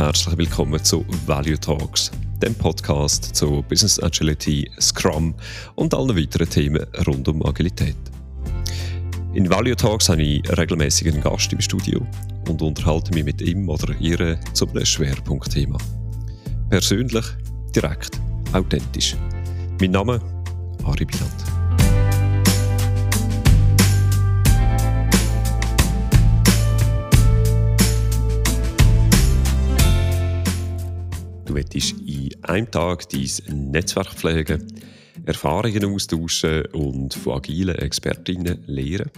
Herzlich willkommen zu Value Talks, dem Podcast zu Business Agility, Scrum und allen weiteren Themen rund um Agilität. In Value Talks habe ich regelmäßig Gast im Studio und unterhalte mich mit ihm oder ihr zu einem Schwerpunktthema. Persönlich, direkt, authentisch. Mein Name Ari Biland. Du willst in einem Tag dein Netzwerk pflegen, Erfahrungen austauschen und von agilen Expertinnen lernen.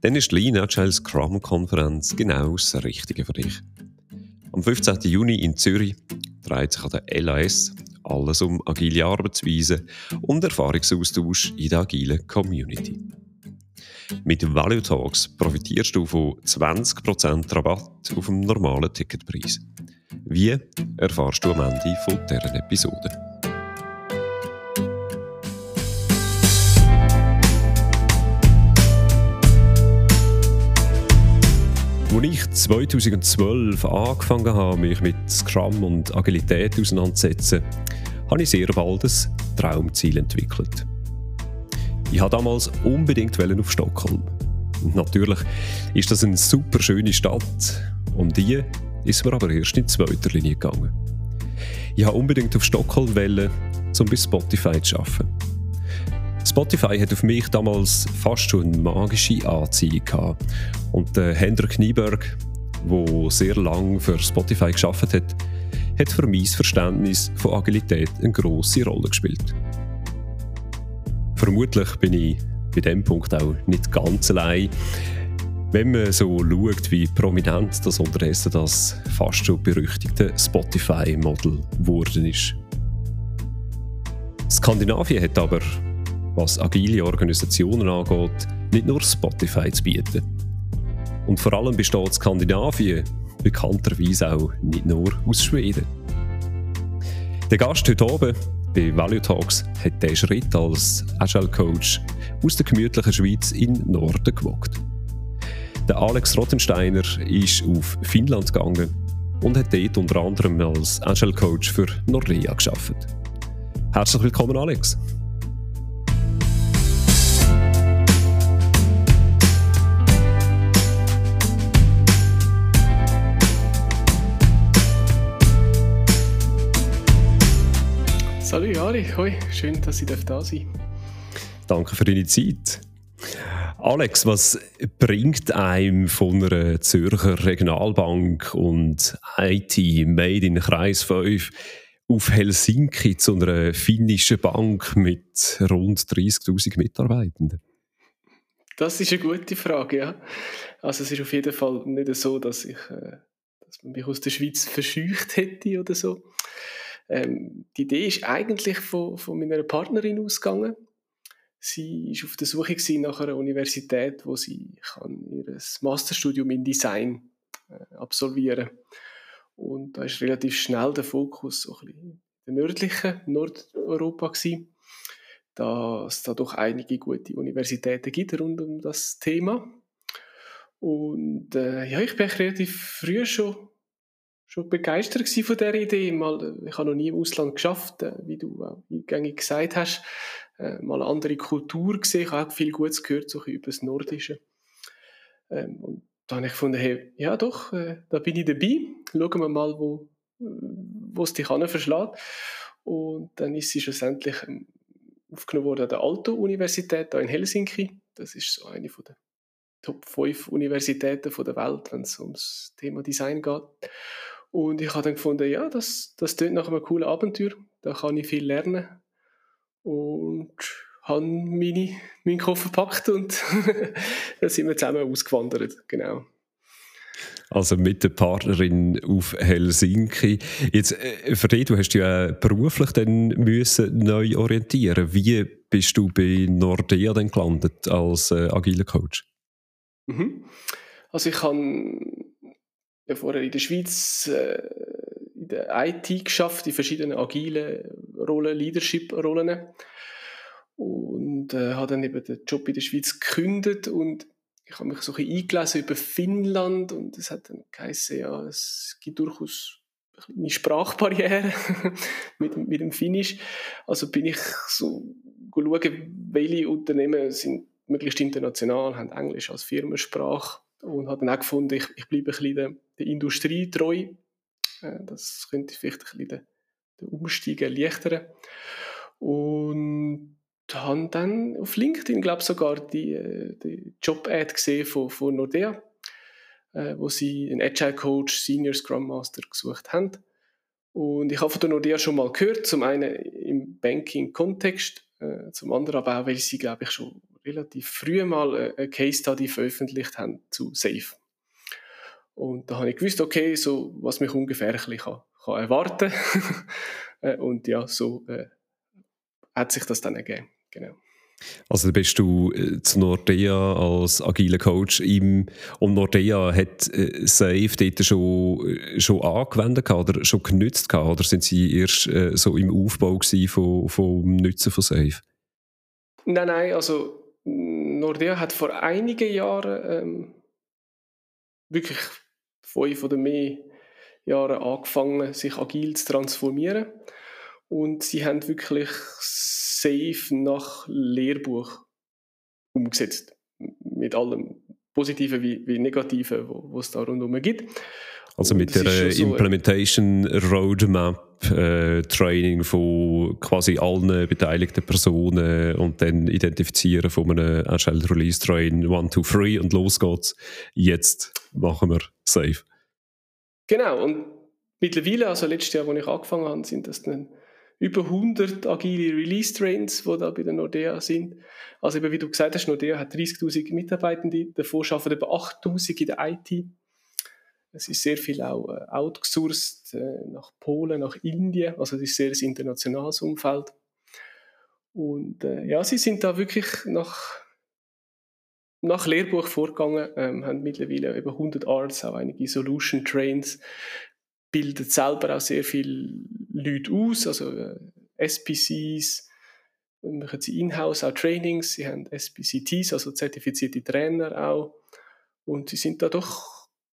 Dann ist die Lean Agile Scrum Konferenz genau das Richtige für dich. Am 15. Juni in Zürich dreht sich an der LAS alles um agile Arbeitsweisen und Erfahrungsaustausch in der agilen Community. Mit Value Talks profitierst du von 20% Rabatt auf dem normalen Ticketpreis. Wie erfahrst du am Ende von dieser Episode? Als ich 2012 angefangen habe, mich mit Scrum und Agilität auseinanderzusetzen, habe ich sehr bald ein Traumziel entwickelt. Ich habe damals unbedingt auf Stockholm. Und natürlich ist das eine super schöne Stadt. Um die ist mir aber erst in zweiter Linie gegangen. Ich wollte unbedingt auf Stockholm, wollen, um bei Spotify zu arbeiten. Spotify hat auf mich damals fast schon eine magische Anziehung gehabt. Und der Hendrik Nieberg, der sehr lange für Spotify geschafft hat, hat für mein Verständnis von Agilität eine grosse Rolle gespielt. Vermutlich bin ich bei dem Punkt auch nicht ganz allein. Wenn man so schaut, wie prominent das unterdessen das fast schon berüchtigte Spotify-Model geworden ist. Skandinavien hat aber, was agile Organisationen angeht, nicht nur Spotify zu bieten. Und vor allem besteht Skandinavien bekannterweise auch nicht nur aus Schweden. Der Gast heute oben bei Value Talks hat diesen Schritt als Agile Coach aus der gemütlichen Schweiz in Norden gewagt. Der Alex Rottensteiner ist auf Finnland gegangen und hat dort unter anderem als Agile Coach für Nordea geschafft. Herzlich willkommen, Alex. Salut Ari, hoi, schön, dass ich da sein darf. Danke für deine Zeit. Alex, was bringt einem von einer Zürcher Regionalbank und IT Made in Kreis 5 auf Helsinki zu einer finnischen Bank mit rund 30.000 Mitarbeitenden? Das ist eine gute Frage, ja. Also es ist auf jeden Fall nicht so, dass ich äh, dass man mich aus der Schweiz verscheucht hätte oder so. Ähm, die Idee ist eigentlich von, von meiner Partnerin ausgegangen Sie war auf der Suche nach einer Universität, wo sie kann ihr Masterstudium in Design äh, absolvieren. Und da ist relativ schnell der Fokus so ein bisschen im nördlichen Nordeuropa gewesen, da es da doch einige gute Universitäten gibt rund um das Thema. Und äh, ja, ich bin relativ früh schon, schon begeistert von der Idee. Mal, ich habe noch nie im Ausland geschafft, äh, wie du auch eingängig gesagt hast äh, mal eine andere Kultur gesehen. Ich habe auch viel Gutes gehört, so über das Nordische. Ähm, und da habe ich gefunden, hey, ja doch, äh, da bin ich dabei. Schauen wir mal, wo, wo es dich verschlägt. Und dann ist sie schlussendlich ähm, aufgenommen worden an der Aalto-Universität in Helsinki. Das ist so eine von der Top 5 Universitäten der Welt, wenn es ums Thema Design geht. Und ich habe dann gefunden, ja, das, das klingt nach einem coolen Abenteuer. Da kann ich viel lernen und habe meine, meinen Koffer gepackt und dann sind wir zusammen ausgewandert, genau. Also mit der Partnerin auf Helsinki. Jetzt, äh, für dich, du hast ja beruflich dann müssen neu orientieren. Wie bist du bei Nordea dann gelandet als äh, agiler Coach? Mhm. Also ich habe ja vorher in der Schweiz äh, in der IT geschafft, in verschiedenen agilen Rollen, Leadership-Rollen. Und äh, habe dann eben den Job in der Schweiz gekündigt und ich habe mich so ein bisschen eingelesen über Finnland und es hat dann geheißen, ja, es gibt durchaus eine Sprachbarriere mit, mit dem Finnisch. Also bin ich so schauen, welche Unternehmen sind möglichst international, haben Englisch als Firmensprache und habe dann auch gefunden, ich, ich bleibe ein bisschen der, Industrie treu. Äh, das könnte vielleicht ein bisschen den, Umstieg erleichtern. Und habe dann auf LinkedIn, glaube sogar die, äh, die Job-Ad gesehen von, von Nordea, äh, wo sie einen Agile Coach, Senior Scrum Master gesucht haben. Und ich habe von der Nordea schon mal gehört, zum einen im Banking-Kontext, zum anderen aber auch, weil sie, glaube ich, schon relativ früh mal eine Case Study veröffentlicht haben zu Safe. Und da habe ich gewusst, okay, so, was mich ungefähr ein bisschen kann, kann erwarten äh, Und ja, so äh, hat sich das dann ergeben. Genau. Also bist du äh, zu Nordea als agiler Coach im, und Nordea hat äh, Safe dort schon, schon angewendet oder schon genützt gehabt, oder sind sie erst äh, so im Aufbau von, vom Nutzen von Safe? Nein, nein, also Nordea hat vor einigen Jahren ähm, wirklich fünf oder mehr Jahre angefangen, sich agil zu transformieren. Und sie haben wirklich safe nach Lehrbuch umgesetzt. Mit allem Positiven wie, wie Negativen, was es da rundherum gibt. Also mit der so Implementation Roadmap äh, Training von quasi allen beteiligten Personen und dann Identifizieren von einem Agile Release Train 1, 2, 3 und los geht's. Jetzt machen wir safe. Genau, und mittlerweile, also letztes Jahr, als ich angefangen habe, sind das dann über 100 agile Release Trains, die da bei der Nordea sind. Also eben, wie du gesagt hast, Nordea hat 30.000 Mitarbeitende, davor arbeiten über 8.000 in der IT. Es ist sehr viel auch äh, outgesourced äh, nach Polen, nach Indien. Also es ist sehr ein internationales Umfeld. Und äh, ja, sie sind da wirklich nach, nach Lehrbuch vorgegangen, ähm, haben mittlerweile über 100 Arts, auch einige Solution Trains, bildet selber auch sehr viele Leute aus, also äh, SPCs, machen sie in-house auch Trainings, sie haben SPCTs, also zertifizierte Trainer auch. Und sie sind da doch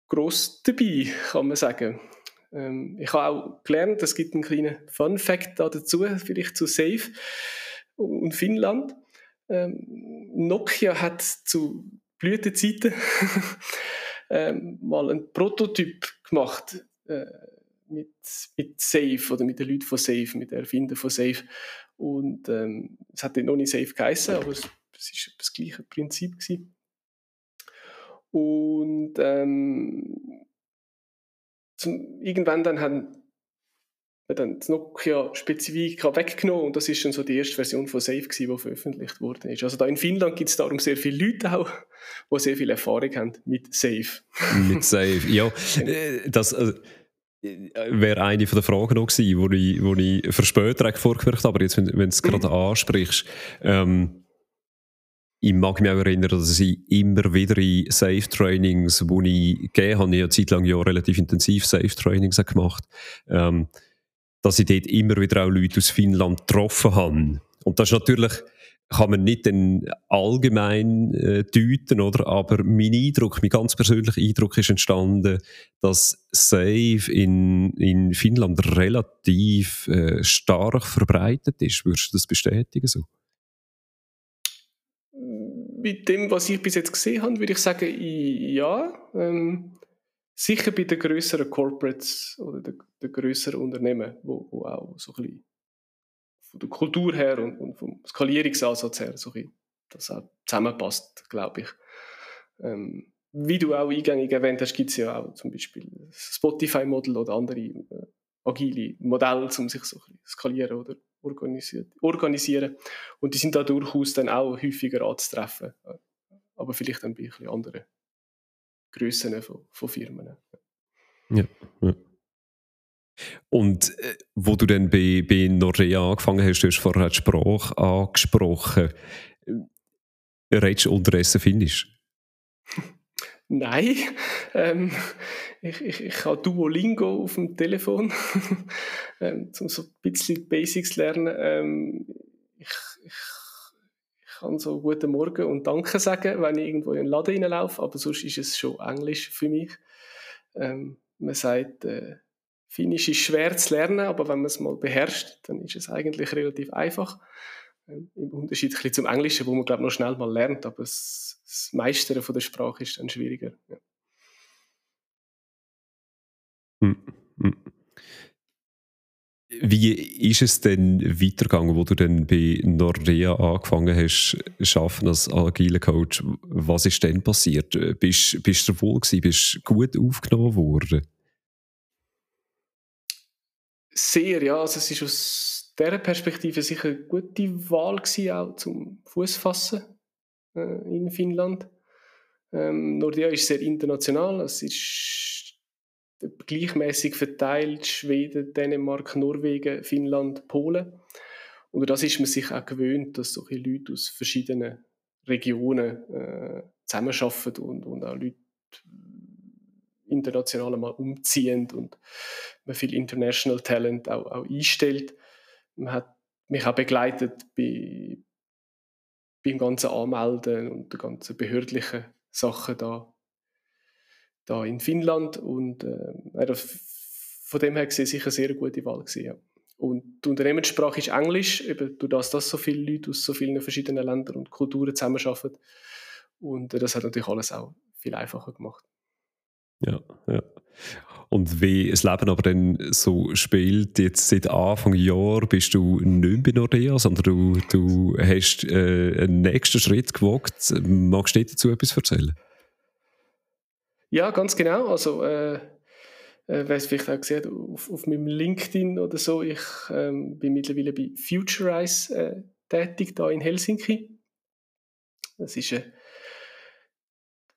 gross dabei, kann man sagen. Ähm, ich habe auch gelernt, es gibt einen kleinen Fun-Fact da dazu, vielleicht zu Safe und Finnland. Ähm, Nokia hat zu Blütenzeiten ähm, mal einen Prototyp gemacht äh, mit, mit Safe oder mit den Leuten von Safe, mit den Erfindern von Safe. Und ähm, es hat noch nicht Safe geheißen, aber es, es das gleiche Prinzip gewesen. Und ähm, zum, irgendwann dann haben wir dann das Nokia-Spezifika weggenommen und das ist schon so die erste Version von Safe gewesen, die veröffentlicht worden ist. Also da in Finnland gibt es darum sehr viele Leute auch, die sehr viel Erfahrung haben mit Safe. Mit Safe, ja. Äh, das, also, wäre eine von der Fragen noch gewesen, wo ich, wo ich für später vorgemerkt habe, aber jetzt, wenn, wenn du es mhm. gerade ansprichst, ähm, ich mag mich auch erinnern, dass ich immer wieder in Safe-Trainings, wo ich gegeben habe, ich eine Zeit lang ja relativ intensiv Safe-Trainings gemacht, ähm, dass ich dort immer wieder auch Leute aus Finnland getroffen habe. Und das ist natürlich, kann man nicht den allgemein äh, deuten, oder? Aber mein Eindruck, mein ganz persönlicher Eindruck ist entstanden, dass Safe in, in Finnland relativ äh, stark verbreitet ist. Würdest du das bestätigen so? Mit dem, was ich bis jetzt gesehen habe, würde ich sagen, ja. Ähm, sicher bei den größeren Corporates oder den, den größeren Unternehmen, wo, wo auch so ein bisschen von der Kultur her und, und vom Skalierungsansatz her so das auch zusammenpasst, glaube ich. Ähm, wie du auch eingängig erwähnt hast, gibt es ja auch zum Beispiel Spotify-Model oder andere äh, agile Modelle, um sich so ein skalieren oder organisieren. Und die sind da durchaus dann auch häufiger anzutreffen. Aber vielleicht ein bisschen andere Grössen von, von Firmen. Ja, ja. Und äh, wo du dann bei, bei Nordea angefangen hast, du hast vorher die Sprache angesprochen. Äh, redest du unterdessen Finnisch? Nein, ähm, ich, ich, ich habe Duolingo auf dem Telefon, ähm, um so ein bisschen Basics zu lernen. Ähm, ich, ich, ich kann so Guten Morgen und Danke sagen, wenn ich irgendwo in den Laden reinlaufe, aber sonst ist es schon Englisch für mich. Ähm, man sagt, äh, Finnisch ist schwer zu lernen, aber wenn man es mal beherrscht, dann ist es eigentlich relativ einfach. Ähm, Im Unterschied zum Englischen, wo man glaube noch schnell mal lernt, aber das, das Meistern von der Sprache ist dann schwieriger. Ja. Hm, hm. Wie ist es denn weitergegangen, wo du dann bei Nordea angefangen hast, arbeiten als agiler Coach? Was ist denn passiert? Bist, bist du wohl gewesen? Bist du gut aufgenommen worden? Sehr, ja. Also es ist aus dieser Perspektive sicher eine gute Wahl gewesen, auch zum Fußfassen äh, in Finnland. Ähm, Nordea ist sehr international. Es ist gleichmäßig verteilt: Schweden, Dänemark, Norwegen, Finnland, Polen. Und das ist man sich auch gewöhnt, dass solche Leute aus verschiedenen Regionen äh, zusammenarbeiten und, und auch Leute international mal umziehen und man viel International Talent auch, auch einstellt. Man hat mich auch begleitet bei, beim ganzen Anmelden und den ganzen behördlichen Sachen da, da in Finnland und äh, von dem her gesehen sicher eine sehr gute Wahl gewesen, ja. Und die Unternehmenssprache ist Englisch, eben durch das, dass so viele Leute aus so vielen verschiedenen Ländern und Kulturen zusammenarbeiten. Und äh, das hat natürlich alles auch viel einfacher gemacht. Ja, ja. Und wie das Leben aber dann so spielt, jetzt seit Anfang Jahr bist du nicht bei Nordea, sondern du, du hast äh, einen nächsten Schritt gewagt. Magst du dazu etwas erzählen? Ja, ganz genau. Also, äh, äh, wer es vielleicht auch gesehen auf, auf meinem LinkedIn oder so, ich ähm, bin mittlerweile bei Futurize äh, tätig, da in Helsinki. Das ist eine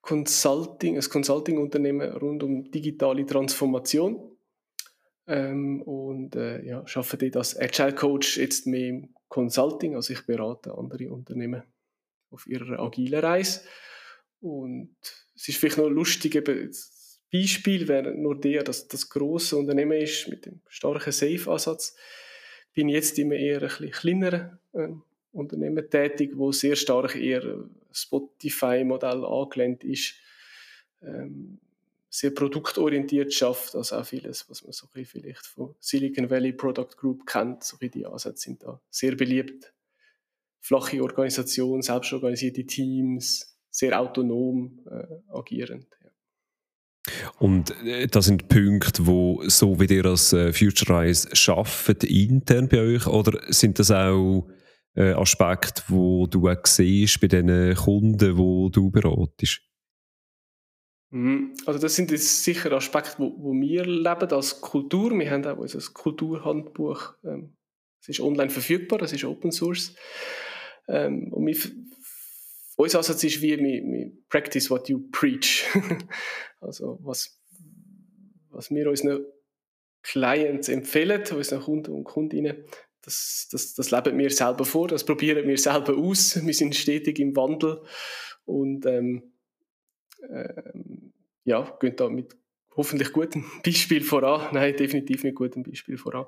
Consulting, ein Consulting-Unternehmen rund um digitale Transformation. Ähm, und äh, ja, arbeite dort als Agile Coach jetzt mehr im Consulting. Also ich berate andere Unternehmen auf ihrer agilen Reise. Und es ist vielleicht noch lustig, eben das Beispiel wäre nur der, dass das große Unternehmen ist mit dem starken Safe-Ansatz. Bin jetzt immer eher ein bisschen kleinerer äh, Unternehmen tätig, wo sehr stark eher Spotify-Modell angelehnt ist, ähm, sehr produktorientiert schafft, also auch vieles, was man so vielleicht von Silicon Valley Product Group kennt, so die Ansätze sind da sehr beliebt. Flache Organisation, selbstorganisierte Teams, sehr autonom äh, agierend. Und äh, das sind Punkte, wo so wie ihr als äh, Futurize schafft intern bei euch, oder sind das auch äh, Aspekte, wo du auch siehst bei den Kunden, wo du beratest? Mhm. Also das sind jetzt sicher Aspekte, wo, wo wir leben als Kultur. Wir haben auch unser Kulturhandbuch. Ähm, es ist online verfügbar, das ist Open Source. Ähm, und wir, unser Ansatz ist wie, wir, wir practice what you preach. also was, was wir unseren Clients empfehlen, unseren Kunden und Kundinnen, das, das, das leben wir selber vor, das probieren wir selber aus. Wir sind stetig im Wandel und ähm, ähm, ja, gehen da mit hoffentlich gutem Beispiel voran. Nein, definitiv mit gutem Beispiel voran.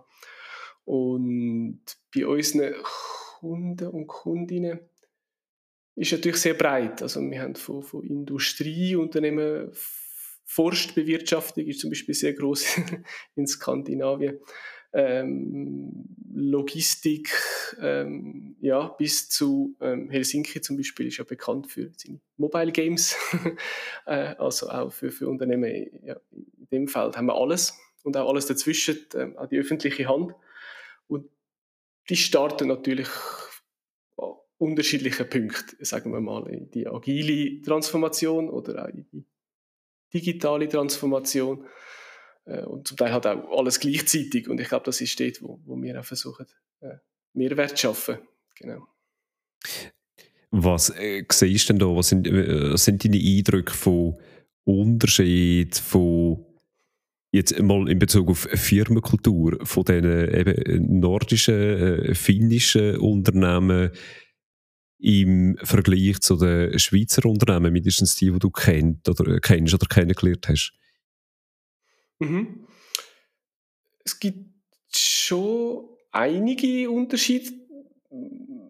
Und bei unseren Kunden und Kundinnen ist natürlich sehr breit. Also wir haben von, von Industrieunternehmen, Forstbewirtschaftung ist zum Beispiel sehr groß in Skandinavien ähm, Logistik ähm, ja, bis zu ähm, Helsinki zum Beispiel ist ja bekannt für seine Mobile Games. äh, also auch für, für Unternehmen ja, in dem Feld haben wir alles und auch alles dazwischen, ähm, auch die öffentliche Hand. Und die starten natürlich an unterschiedlichen Punkten, sagen wir mal, in die agile Transformation oder auch in die digitale Transformation äh, und zum Teil halt auch alles gleichzeitig. Und ich glaube, das ist dort, wo, wo wir auch versuchen, äh, Mehrwert zu schaffen. Genau. Was äh, siehst du denn da? Was sind, äh, sind deine Eindrücke von Unterschied von jetzt mal in Bezug auf Firmenkultur von den eben nordischen, äh, finnischen Unternehmen im Vergleich zu den Schweizer Unternehmen, mindestens die, die du kennt oder, kennst oder kennengelernt hast? Mhm. Es gibt schon einige Unterschiede.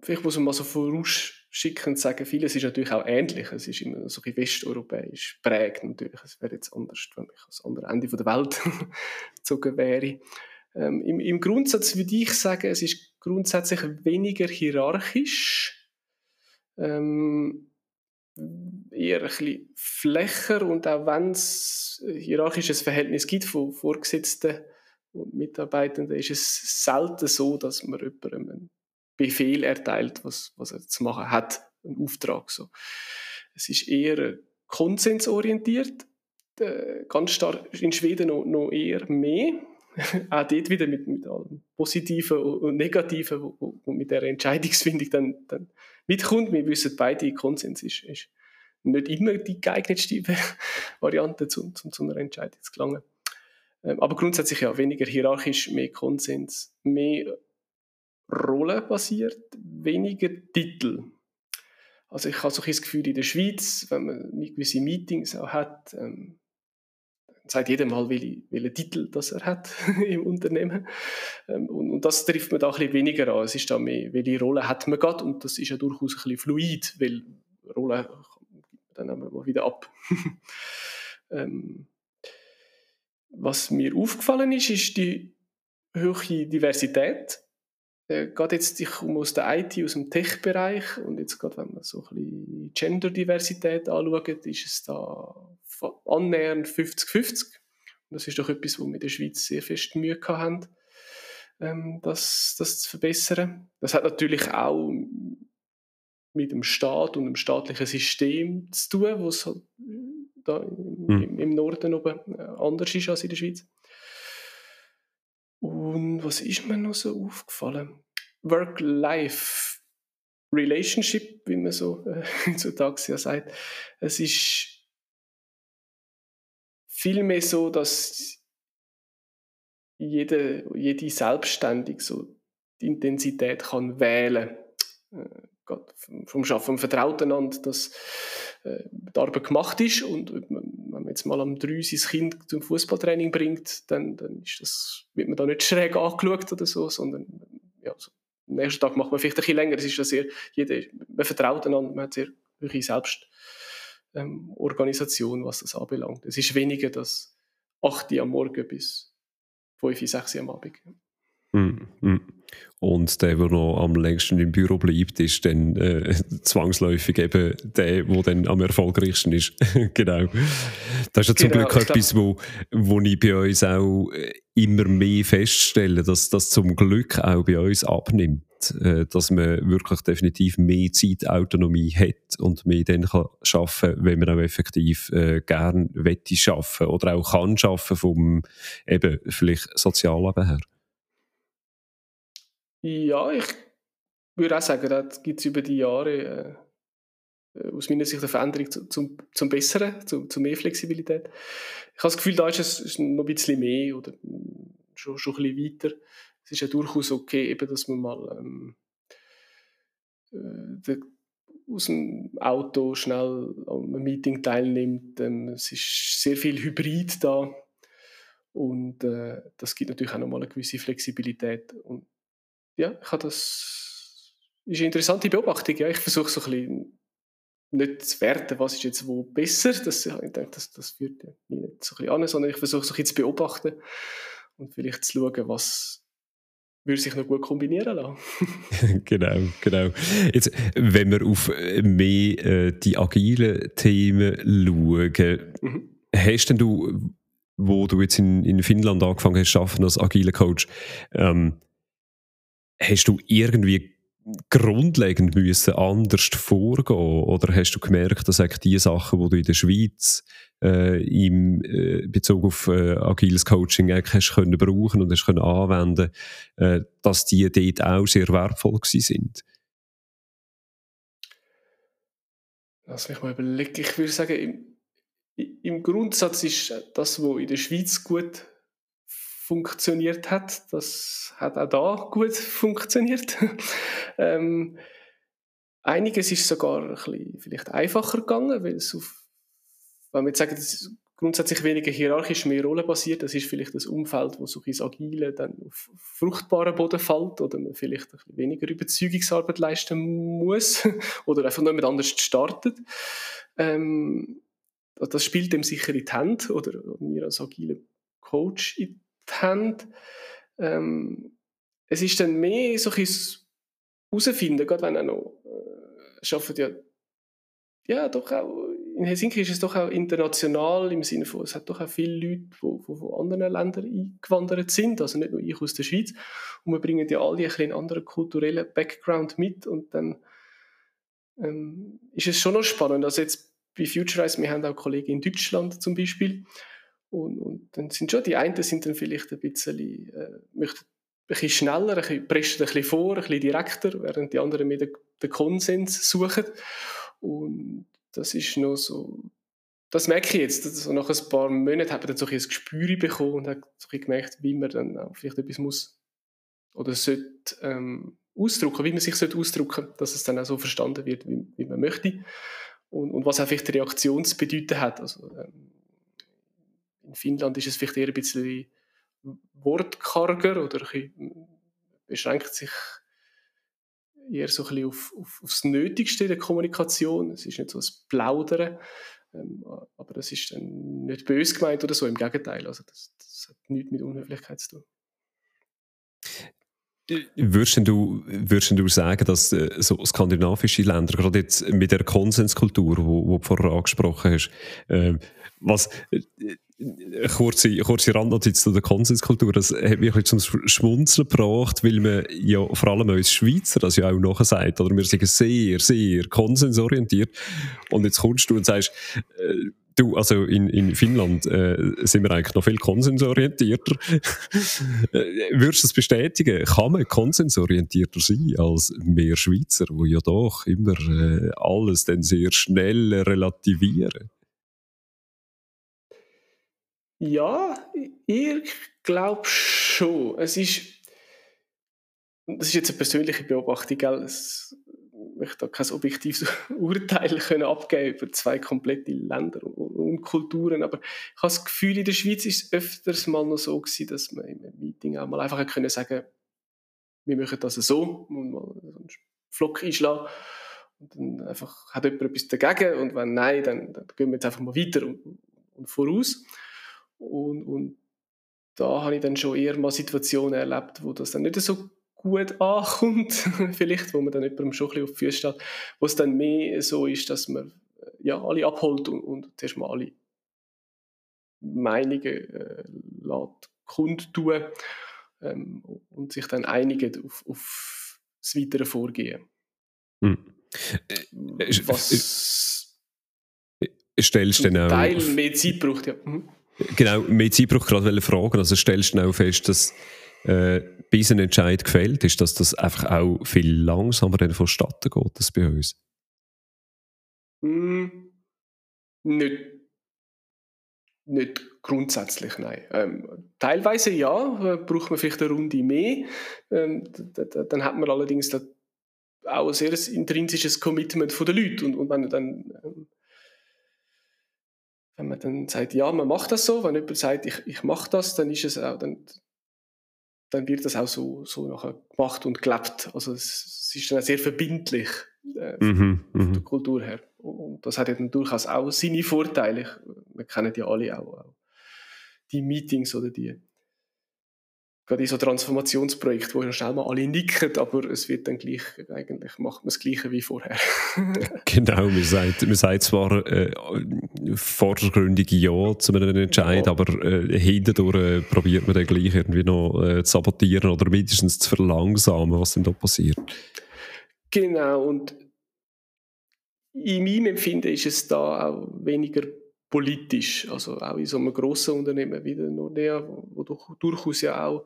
Vielleicht muss man mal so vorausstellen, schicken sagen, vieles ist natürlich auch ähnlich. Es ist immer so ein westeuropäisch prägt natürlich. Es wäre jetzt anders, wenn ich ans andere Ende der Welt gezogen wäre. Ähm, im, Im Grundsatz würde ich sagen, es ist grundsätzlich weniger hierarchisch. Ähm, eher ein bisschen flächer und auch wenn es hierarchisches Verhältnis gibt von Vorgesetzten und Mitarbeitenden, ist es selten so, dass man jemandem einen Befehl erteilt, was, was er zu machen hat, einen Auftrag. So. Es ist eher konsensorientiert, äh, ganz stark in Schweden noch, noch eher mehr. auch dort wieder mit, mit allem Positiven und Negativen, wo, wo, mit der Entscheidungsfindung dann, dann mitkommt. Wir wissen beide, Konsens ist, ist nicht immer die geeignetste Variante, um zu, zu einer Entscheidung zu gelangen. Ähm, aber grundsätzlich ja, weniger hierarchisch, mehr Konsens, mehr rollenbasiert, weniger Titel. Also ich habe so ein das Gefühl, in der Schweiz, wenn man gewisse Meetings auch hat, ähm, sagt jeder mal, welchen Titel das er hat im Unternehmen. Ähm, und, und, das trifft man da ein bisschen weniger an. Es ist da mehr, welche Rolle hat man gerade und das ist ja durchaus ein bisschen fluid, weil Rolle dann nehmen wir mal wieder ab. ähm, was mir aufgefallen ist, ist die hohe Diversität. Äh, gerade jetzt, ich komme aus der IT, aus dem Tech-Bereich und jetzt gerade, wenn man so ein bisschen Gender-Diversität anschaut, ist es da annähernd 50-50. Das ist doch etwas, wo wir in der Schweiz sehr fest Mühe haben, ähm, das, das zu verbessern. Das hat natürlich auch mit dem Staat und dem staatlichen System zu tun, wo es halt da im, mhm. im Norden oben äh, anders ist als in der Schweiz. Und was ist mir noch so aufgefallen? Work-Life-Relationship, wie man so äh, heutzutage ja sagt. Es ist vielmehr so, dass jede, jede selbstständig so die Intensität kann wählen äh, vom Schaffen vom Vertrauten an, dass äh, die Arbeit gemacht ist und wenn man jetzt mal am 3 sein Kind zum Fußballtraining bringt, dann, dann ist das, wird man da nicht schräg angeschaut oder so, sondern ja, so, am nächsten Tag macht man vielleicht ein bisschen länger. Es ist ja sehr, jeder, man vertraut einander, man hat sehr wirklich selbst ähm, Organisation, was das anbelangt. Es ist weniger das 8 Uhr am Morgen bis 5, 6 Uhr am Abend. Mm, mm. Und der, der noch am längsten im Büro bleibt, ist dann äh, zwangsläufig eben der, der dann am erfolgreichsten ist. genau. Das ist ja zum genau, Glück etwas, wo, wo ich bei uns auch äh, immer mehr feststelle, dass das zum Glück auch bei uns abnimmt. Äh, dass man wirklich definitiv mehr Zeitautonomie hat und mehr dann kann schaffen, wenn man auch effektiv äh, gern wette schaffen oder auch kann schaffen vom eben vielleicht Sozialleben her. Ja, ich würde auch sagen, da gibt es über die Jahre äh, aus meiner Sicht eine Veränderung zu, zum, zum Besseren, zu, zu mehr Flexibilität. Ich habe das Gefühl, da ist es noch ein bisschen mehr oder schon, schon ein bisschen weiter. Es ist ja durchaus okay, eben, dass man mal ähm, äh, aus dem Auto schnell am Meeting teilnimmt. Ähm, es ist sehr viel Hybrid da und äh, das gibt natürlich auch nochmal eine gewisse Flexibilität. Und ja, ich habe das ist eine interessante Beobachtung. Ja. Ich versuche so ein bisschen nicht zu werten, was ist jetzt wo besser. Das, ich denke, das, das führt ja nicht so ein bisschen an, sondern ich versuche so ein bisschen zu beobachten und vielleicht zu schauen, was würde sich noch gut kombinieren lassen. genau, genau. Jetzt, wenn wir auf mehr äh, die agilen Themen schauen, mhm. hast denn du, wo du jetzt in, in Finnland angefangen hast, arbeiten als agiler Coach, ähm, hast du irgendwie grundlegend müssen anders vorgehen oder hast du gemerkt, dass die Sachen, die du in der Schweiz äh, im äh, Bezug auf äh, agiles Coaching eigentlich hast können brauchen und hast können anwenden, äh, dass die dort auch sehr wertvoll gewesen sind? Lass mich mal überlegen. Ich würde sagen, im, im Grundsatz ist das, was in der Schweiz gut funktioniert hat. Das hat auch da gut funktioniert. ähm, einiges ist sogar ein bisschen vielleicht einfacher gegangen, weil es auf, wenn wir jetzt sagen, grundsätzlich weniger hierarchisch, mehr rollenbasiert. Das ist vielleicht das Umfeld, wo so ein Agile dann auf fruchtbaren Boden fällt oder man vielleicht ein bisschen weniger Überzeugungsarbeit leisten muss oder einfach jemand anders startet. Ähm, das spielt dem sicher in die Hand oder mir als agile Coach in Hand. Ähm, es ist dann mehr so ein herausfinden, gerade wenn er noch äh, schafft ja, ja doch auch in Helsinki ist es doch auch international im Sinne von, es hat doch auch viele Leute, die, von anderen Ländern eingewandert sind, also nicht nur ich aus der Schweiz. Und wir bringen ja alle ein einen anderen kulturellen Background mit und dann ähm, ist es schon noch spannend. Also jetzt bei Futurize, wir haben auch Kollegen in Deutschland zum Beispiel und, und dann sind schon, die einen sind dann vielleicht ein bisschen, äh, möchten ein bisschen schneller, ein bisschen, preschen ein bisschen vor, ein bisschen direkter, während die anderen mehr den, den Konsens suchen. Und das ist noch so, das merke ich jetzt. Also nach ein paar Monaten habe ich dann so ein Gespür bekommen und habe so gemerkt, wie man dann auch vielleicht etwas muss oder sollte ähm, ausdrücken, wie man sich sollte ausdrücken, dass es dann auch so verstanden wird, wie, wie man möchte und, und was auch vielleicht die Reaktion zu bedeuten hat. Also, ähm, in Finnland ist es vielleicht eher ein bisschen wortkarger oder bisschen, beschränkt sich eher so ein bisschen auf, auf, aufs Nötigste der Kommunikation. Es ist nicht so ein Plaudern, ähm, aber das ist dann nicht böse gemeint oder so, im Gegenteil. Also das, das hat nichts mit Unhöflichkeit zu tun. Würdest du, würdest du sagen, dass äh, so skandinavische Länder, gerade jetzt mit der Konsenskultur, die du vorher angesprochen hast, äh, was, äh, eine kurze, kurze Randnotiz zu der Konsenskultur, das hat mich ein zum Schmunzeln gebracht, weil man ja vor allem als Schweizer das ja auch nachher sagt, oder wir sind sehr, sehr konsensorientiert und jetzt kommst du und sagst, äh, Du, also in, in Finnland äh, sind wir eigentlich noch viel konsensorientierter. Äh, würdest du das bestätigen? Kann man konsensorientierter sein als mehr Schweizer, wo ja doch immer äh, alles dann sehr schnell relativieren? Ja, ich glaube schon. Es ist, das ist jetzt eine persönliche Beobachtung, gell? Es, ich da kein objektives Urteil können abgeben über zwei komplette Länder und, Kulturen, aber ich habe das Gefühl, in der Schweiz ist es öfters mal noch so gewesen, dass man im Meeting auch mal einfach können sagen wir machen das so und mal einen Flock einschlagen und dann einfach hat jemand etwas dagegen und wenn nein, dann, dann gehen wir jetzt einfach mal weiter und, und voraus. Und, und da habe ich dann schon eher mal Situationen erlebt, wo das dann nicht so gut ankommt, vielleicht, wo man dann jemandem schon ein bisschen auf die Füße steht, wo es dann mehr so ist, dass man äh, ja, alle abholt und, und zuerst mal alle Meinungen äh, lässt kundtun ähm, und sich dann einigen auf, auf das weitere Vorgehen. Hm. Was stellst du denn auch Teil mehr Zeit braucht, ja. Mhm. Genau, mehr Zeit braucht gerade fragen. Also stellst du schnell fest, dass äh, bis ein Entscheid gefällt ist, dass das einfach auch viel langsamer vonstatten geht als bei uns? Mm, nicht, nicht grundsätzlich, nein. Ähm, teilweise ja, äh, braucht man vielleicht eine Runde mehr. Ähm, dann hat man allerdings auch ein sehr intrinsisches Commitment von den Leuten. Und, und wenn dann ähm, wenn man dann sagt, ja, man macht das so, wenn jemand sagt, ich, ich mache das, dann ist es auch, dann, dann wird das auch so, so nachher gemacht und gelebt. Also es, es ist dann sehr verbindlich äh, mhm, von der mhm. Kultur her. Und das hat ja dann durchaus auch seine Vorteile. Wir kennen ja alle auch, auch die Meetings oder die gerade in so Transformationsprojekten, wo ja schnell mal alle nicken, aber es wird dann gleich, eigentlich macht man das Gleiche wie vorher. genau, man sagt, man sagt zwar äh, vordergründig Ja zu einem Entscheid, ja. aber äh, hintendurch äh, probiert man dann gleich irgendwie noch äh, zu sabotieren oder mindestens zu verlangsamen, was denn da passiert. Genau, und in meinem Empfinden ist es da auch weniger politisch. Also auch in so einem grossen Unternehmen wie der Nordea, wo doch durchaus ja auch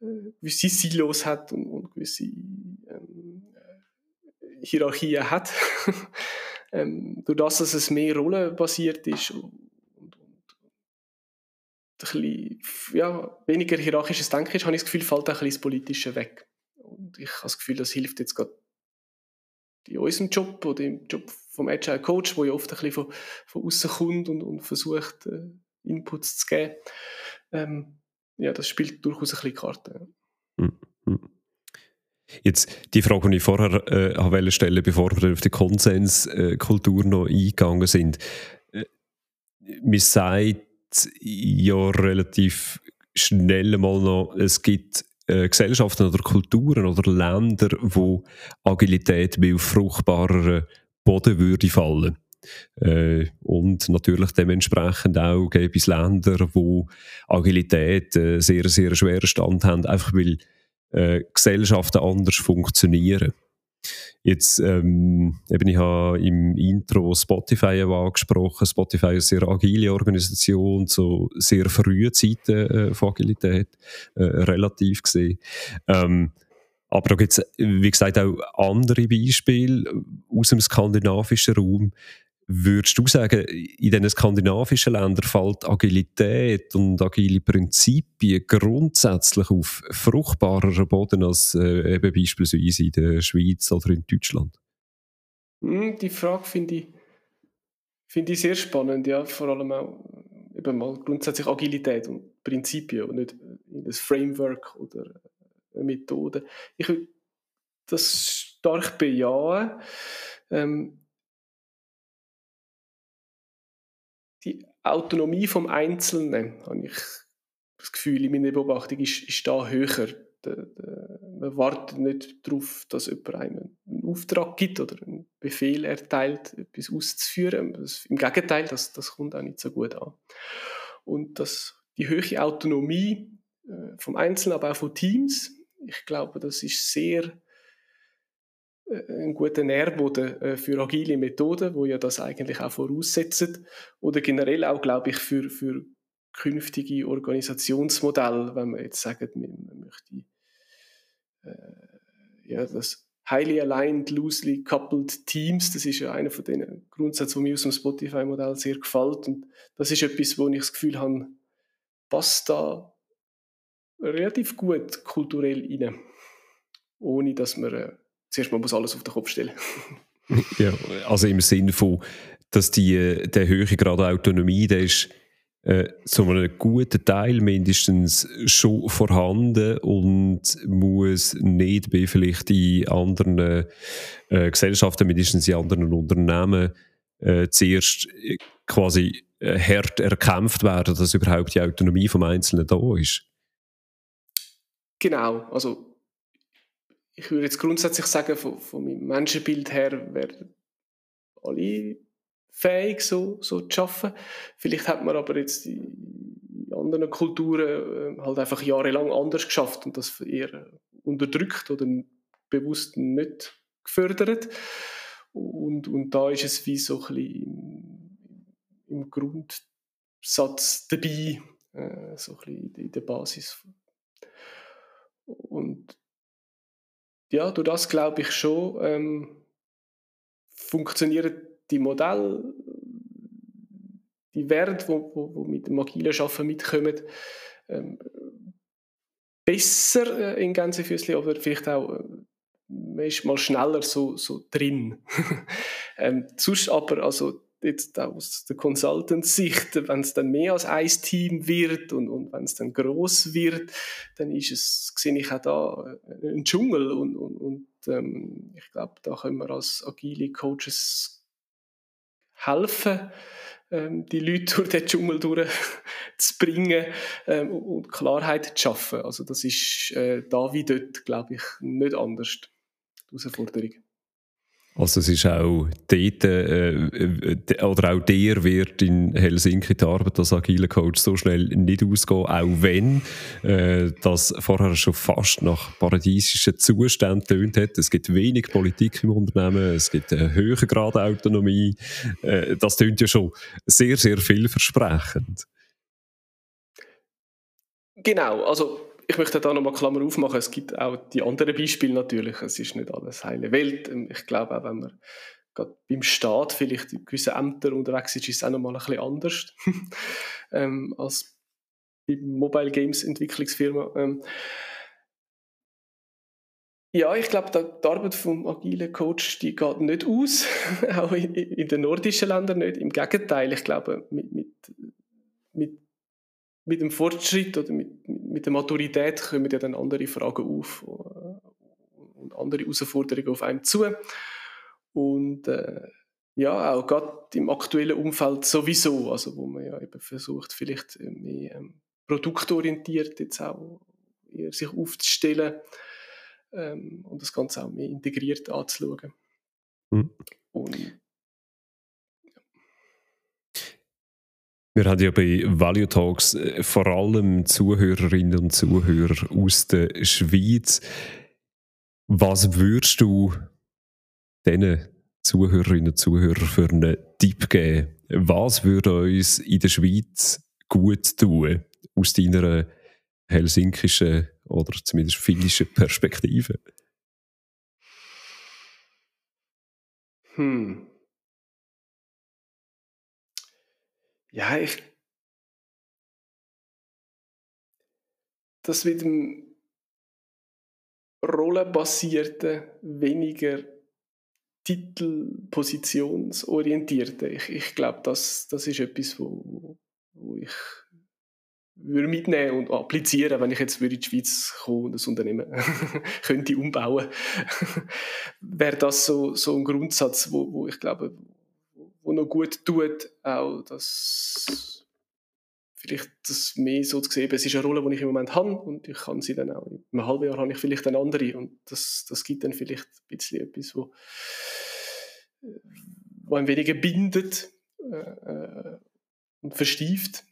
äh, gewisse Silos hat und, und gewisse ähm, äh, Hierarchien hat. ähm, durch das, dass es mehr rollenbasiert ist und, und, ein bisschen, ja, weniger hierarchisches Denken ist, habe ich das Gefühl, fällt auch ein bisschen das Politische weg. Und ich habe das Gefühl, das hilft jetzt gerade in unserem Job oder im Job vom Agile Coach, wo ja oft ein bisschen von, von außen kommt und, und versucht, äh, Inputs zu geben. Ähm, ja, das spielt durchaus ein bisschen Karte. Ja. Mhm. Jetzt die Frage, die ich vorher äh, wollte stellen, bevor wir auf die Konsenskultur noch eingegangen sind. Äh, man sagt ja relativ schnell mal noch, es gibt äh, Gesellschaften oder Kulturen oder Länder, wo Agilität bei fruchtbarer Boden würde fallen. Äh, und natürlich dementsprechend auch gibt es Länder, wo Agilität äh, sehr, sehr schweren Stand haben, einfach weil äh, Gesellschaften anders funktionieren. Jetzt, ähm, eben ich habe im Intro Spotify angesprochen. Spotify ist eine sehr agile Organisation, so sehr frühe Zeiten äh, von Agilität, äh, relativ gesehen. Ähm, aber da gibt es, wie gesagt, auch andere Beispiele aus dem skandinavischen Raum, Würdest du sagen, in den skandinavischen Ländern fällt Agilität und agile Prinzipien grundsätzlich auf fruchtbarer Boden als äh, eben beispielsweise in der Schweiz oder in Deutschland? Hm, die Frage finde ich, find ich sehr spannend, ja, vor allem auch eben mal grundsätzlich Agilität und Prinzipien und nicht ein Framework oder eine Methode. Ich würde das stark bejahen. Ähm, die Autonomie vom Einzelnen, habe ich das Gefühl, in meiner Beobachtung ist, ist da höher. Man wartet nicht darauf, dass jemand einem einen Auftrag gibt oder einen Befehl erteilt, etwas auszuführen. Im Gegenteil, das, das kommt auch nicht so gut an. Und das, die höhere Autonomie äh, vom Einzelnen, aber auch von Teams, ich glaube, das ist sehr ein guter Nährboden äh, für agile Methoden, wo ja das eigentlich auch voraussetzen. Oder generell auch, glaube ich, für, für künftige Organisationsmodelle, wenn man jetzt sagt, man, möchte äh, ja, das highly aligned, loosely coupled Teams, das ist ja einer von den Grundsätzen, die mir aus dem Spotify-Modell sehr gefällt. Und das ist etwas, wo ich das Gefühl habe, passt da relativ gut kulturell rein, ohne dass man äh, zuerst mal muss alles auf den Kopf stellen. ja, also im Sinne von, dass die, der höhere Grad Autonomie, der ist äh, zu einem guten Teil mindestens schon vorhanden und muss nicht bei vielleicht in anderen äh, Gesellschaften, mindestens in anderen Unternehmen, äh, zuerst äh, quasi äh, hart erkämpft werden, dass überhaupt die Autonomie vom Einzelnen da ist. Genau, also ich würde jetzt grundsätzlich sagen, von, von meinem Menschenbild her wären alle fähig, so, so zu arbeiten. Vielleicht hat man aber jetzt in anderen Kulturen äh, halt einfach jahrelang anders geschafft und das eher unterdrückt oder bewusst nicht gefördert. Und, und da ist es wie so ein bisschen im, im Grundsatz dabei, äh, so ein bisschen in der Basis. Und ja, durch das glaube ich schon, ähm, funktionieren die Modelle, die Werte, wo, wo, wo mit dem agilen Arbeiten mitkommen, ähm, besser äh, in Gänsefüßchen, aber vielleicht auch äh, man ist mal schneller so, so drin. ähm, sonst aber, also jetzt aus der Consultant-Sicht, wenn es dann mehr als ein Team wird und, und wenn es dann groß wird, dann ist es, sehe ich auch da, äh, ein Dschungel und, und, und ähm, ich glaube, da können wir als agile Coaches helfen, ähm, die Leute durch den Dschungel durchzubringen ähm, und Klarheit zu schaffen. Also das ist äh, da wie dort, glaube ich, nicht anders, die Herausforderung. Also es ist auch dort, äh, äh, oder auch der wird in Helsinki die Arbeit als agiler Coach so schnell nicht ausgehen, auch wenn äh, das vorher schon fast nach paradiesischen Zuständen tönt hat. Es gibt wenig Politik im Unternehmen, es gibt einen höheren Grad Autonomie. Äh, das tönt ja schon sehr, sehr vielversprechend. Genau, also ich möchte da nochmal Klammer aufmachen, es gibt auch die anderen Beispiele natürlich, es ist nicht alles heile Welt. Ich glaube auch, wenn man gerade beim Staat vielleicht in gewissen Ämtern unterwegs ist, ist es auch nochmal ein bisschen anders ähm, als bei Mobile Games Entwicklungsfirma. Ähm, Ja, ich glaube, die Arbeit vom agilen Coach die geht nicht aus, auch in, in, den nordischen Ländern nicht. Im Gegenteil, ich glaube, mit, mit, mit, mit dem Fortschritt oder mit, mit der Maturität kommen ja dann andere Fragen auf äh, und andere Herausforderungen auf einen zu. Und äh, ja, auch gerade im aktuellen Umfeld sowieso, also wo man ja eben versucht, vielleicht mehr ähm, produktorientiert jetzt auch eher sich aufzustellen ähm, und das Ganze auch mehr integriert anzuschauen. Mhm. Und, Wir haben ja bei Value Talks äh, vor allem Zuhörerinnen und Zuhörer aus der Schweiz. Was würdest du diesen Zuhörerinnen und Zuhörern für einen Tipp geben? Was würde uns in der Schweiz gut tun aus deiner helsinkischen oder zumindest finnischen Perspektive? Hm. Ja, ich. Das mit dem Rollenbasierten weniger Titelpositionsorientierte. Ich, ich glaube, das, das ist etwas, wo, wo ich würde mitnehmen und applizieren, wenn ich jetzt in die Schweiz komme und ein Unternehmen könnte umbauen, wäre das so, so ein Grundsatz, wo, wo ich glaube, wo noch gut tut, auch das vielleicht das mehr so zu sehen, es ist eine Rolle, die ich im Moment habe und ich kann sie dann auch, einem halben Jahr habe ich vielleicht eine andere und das, das gibt dann vielleicht ein bisschen etwas, wo, wo ein weniger bindet äh, äh und verstieft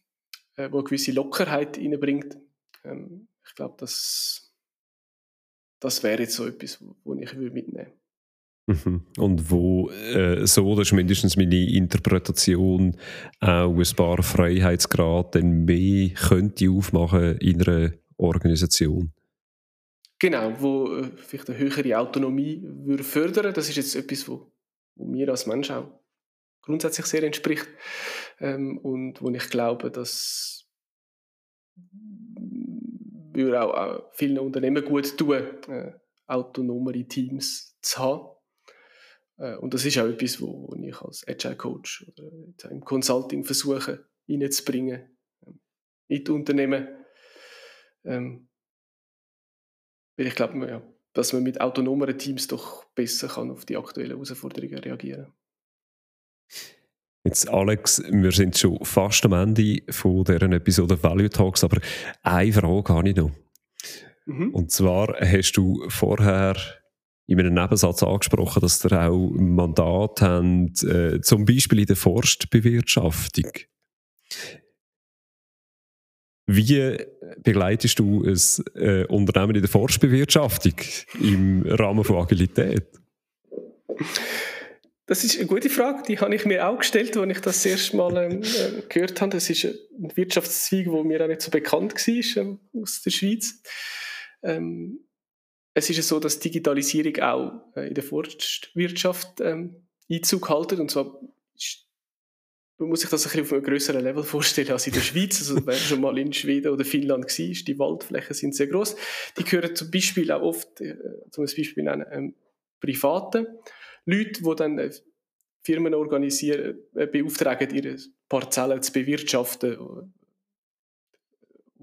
äh, wo eine gewisse Lockerheit reinbringt. Ähm, ich glaube, das, das wäre jetzt so etwas, wo ich mitnehmen würde. Mhm. Und wo äh, so, das ist mindestens meine Interpretation, auch ein paar Freiheitsgrade dann mehr könnte aufmachen in einer Organisation. Genau, wo äh, vielleicht eine höhere Autonomie würde fördern. Das ist jetzt etwas, wo, wo mir als Mensch auch grundsätzlich sehr entspricht ähm, und wo ich glaube, dass würde auch, auch vielen Unternehmen gut tun, äh, autonomere Teams zu haben. Äh, und das ist auch etwas, wo, wo ich als Agile Coach oder im Consulting versuche reinzubringen ähm, in die Unternehmen. Ähm, weil ich glaube, ja, dass man mit autonomeren Teams doch besser kann auf die aktuellen Herausforderungen reagieren kann. Jetzt, Alex, wir sind schon fast am Ende von dieser Episode Value Talks, aber eine Frage habe ich noch. Mhm. Und zwar hast du vorher in einem Nebensatz angesprochen, dass ihr auch ein Mandat habt, äh, zum Beispiel in der Forstbewirtschaftung. Wie begleitest du ein äh, Unternehmen in der Forstbewirtschaftung im Rahmen von Agilität? Das ist eine gute Frage, die habe ich mir auch gestellt, als ich das, das erste Mal ähm, äh, gehört habe. Das ist ein Wirtschaftszweig, der mir auch nicht so bekannt war ähm, aus der Schweiz. Ähm, es ist so, dass Digitalisierung auch äh, in der Forstwirtschaft ähm, Einzug hält. Und zwar ist, man muss sich das ein bisschen auf einem größeren Level vorstellen als in der Schweiz. Also wer schon mal in Schweden oder Finnland war, die Waldflächen sind sehr groß. Die gehören zum Beispiel auch oft, äh, zum Beispiel nennen, ähm, Privaten. Leute, die dann äh, Firmen organisieren, äh, beauftragen, ihre Parzellen zu bewirtschaften. Und,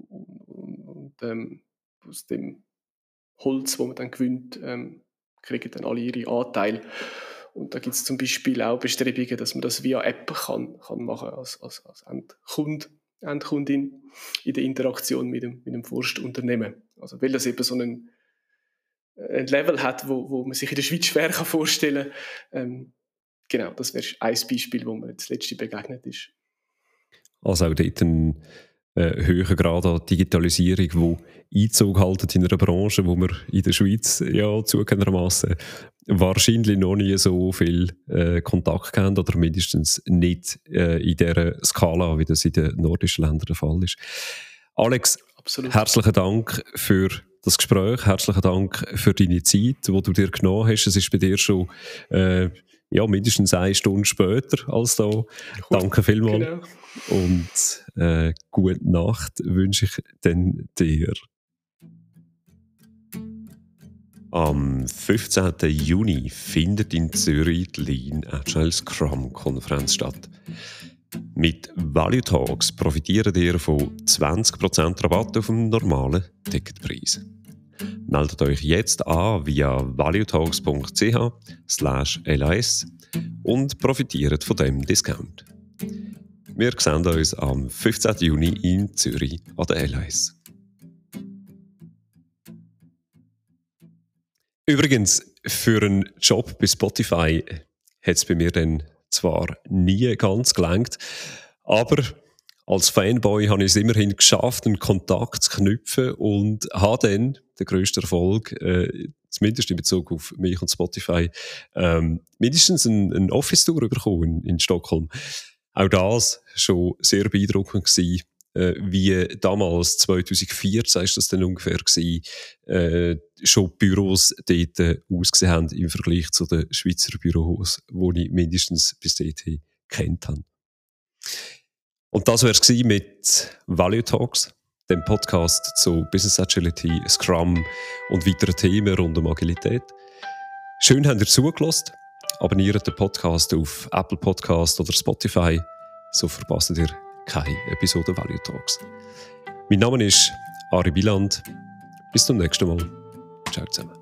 und, und ähm, aus dem Holz, das man dann gewinnt, ähm, kriegen dann alle ihre Anteile. Und da gibt es zum Beispiel auch Bestrebungen, dass man das via App kann, kann machen als, als, als Endkund, Endkundin in der Interaktion mit dem, mit dem Forstunternehmen. Also weil das eben so einen ein Level hat, wo, wo man sich in der Schweiz schwer kann vorstellen kann. Ähm, genau, das wäre ein Beispiel, wo mir das letzte begegnet ist. Also auch dort ein äh, höherer Grad an Digitalisierung, die Einzug halten in einer Branche, wo wir in der Schweiz ja zugegebenermaßen wahrscheinlich noch nie so viel äh, Kontakt haben oder mindestens nicht äh, in dieser Skala, wie das in den nordischen Ländern der Fall ist. Alex, Absolut. herzlichen Dank für das Gespräch. Herzlichen Dank für deine Zeit, die du dir genommen hast. Es ist bei dir schon äh, ja, mindestens eine Stunde später als da. Danke vielmals. Genau. Und äh, gute Nacht wünsche ich dann dir. Am 15. Juni findet in Zürich die Lean Agile Scrum Konferenz statt. Mit Value Talks profitiert ihr von 20% Rabatt auf dem normalen Ticketpreis. Meldet euch jetzt an via valuetalks.ch LAS und profitiert von dem Discount. Wir sehen uns am 15. Juni in Zürich an der LAS. Übrigens, für einen Job bei Spotify hat es bei mir dann zwar nie ganz gelangt, aber als Fanboy habe ich es immerhin geschafft, einen Kontakt zu knüpfen und habe dann den grössten Erfolg, äh, zumindest in Bezug auf mich und Spotify, ähm, mindestens einen, einen Office-Tour bekommen in, in Stockholm. Auch das schon sehr beeindruckend gewesen, äh, wie damals, 2014 ist das dann ungefähr gewesen, äh, schon Büros dort ausgesehen haben im Vergleich zu den Schweizer Büros, die ich mindestens bis dahin kennt habe. Und das wäre es mit Value Talks, dem Podcast zu Business Agility, Scrum und weiteren Themen rund um Agilität. Schön, habt ihr zugelassen. Abonniert den Podcast auf Apple Podcast oder Spotify, so verpasst ihr keine Episode Value Talks. Mein Name ist Ari Biland. Bis zum nächsten Mal. Ciao zusammen.